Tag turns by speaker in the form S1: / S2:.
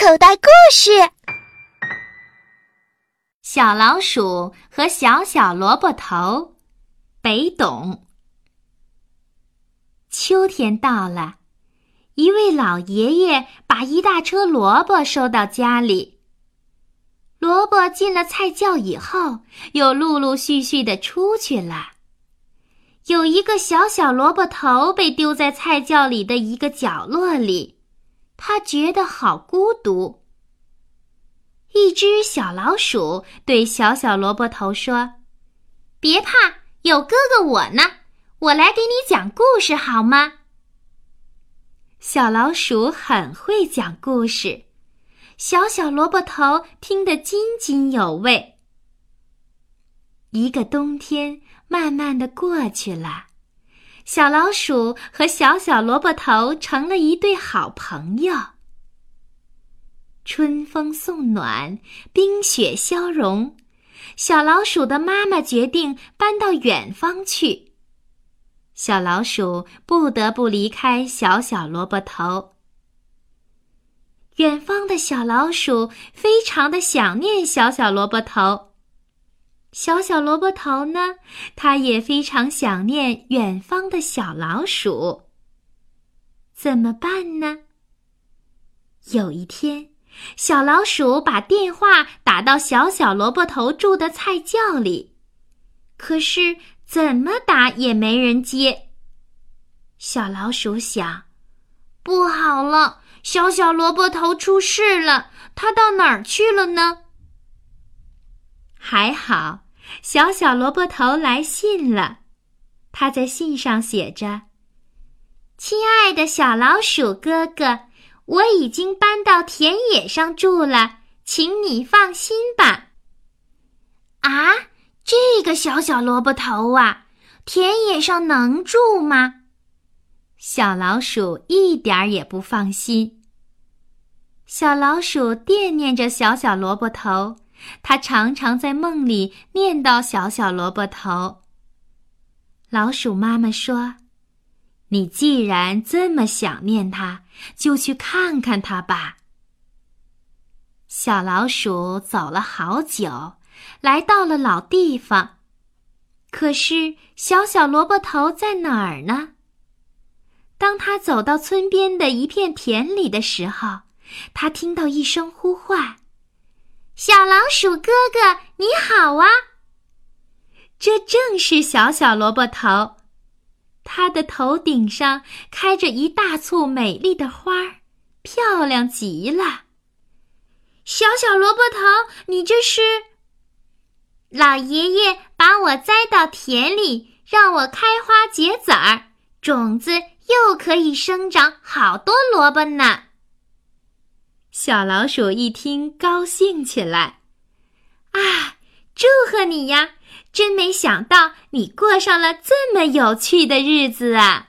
S1: 口袋故事：
S2: 小老鼠和小小萝卜头，北董。秋天到了，一位老爷爷把一大车萝卜收到家里。萝卜进了菜窖以后，又陆陆续续的出去了。有一个小小萝卜头被丢在菜窖里的一个角落里，他觉得好孤独。一只小老鼠对小小萝卜头说：“别怕，有哥哥我呢，我来给你讲故事好吗？”小老鼠很会讲故事，小小萝卜头听得津津有味。一个冬天。慢慢的过去了，小老鼠和小小萝卜头成了一对好朋友。春风送暖，冰雪消融，小老鼠的妈妈决定搬到远方去。小老鼠不得不离开小小萝卜头。远方的小老鼠非常的想念小小萝卜头。小小萝卜头呢，它也非常想念远方的小老鼠。怎么办呢？有一天，小老鼠把电话打到小小萝卜头住的菜窖里，可是怎么打也没人接。小老鼠想：不好了，小小萝卜头出事了，他到哪儿去了呢？还好，小小萝卜头来信了。他在信上写着：“亲爱的小老鼠哥哥，我已经搬到田野上住了，请你放心吧。”啊，这个小小萝卜头啊，田野上能住吗？小老鼠一点儿也不放心。小老鼠惦念着小小萝卜头。他常常在梦里念叨小小萝卜头。老鼠妈妈说：“你既然这么想念它，就去看看它吧。”小老鼠走了好久，来到了老地方。可是小小萝卜头在哪儿呢？当他走到村边的一片田里的时候，他听到一声呼唤。小老鼠哥哥，你好啊！这正是小小萝卜头，它的头顶上开着一大簇美丽的花儿，漂亮极了。小小萝卜头，你这是？老爷爷把我栽到田里，让我开花结籽儿，种子又可以生长好多萝卜呢。小老鼠一听，高兴起来，啊，祝贺你呀！真没想到你过上了这么有趣的日子啊！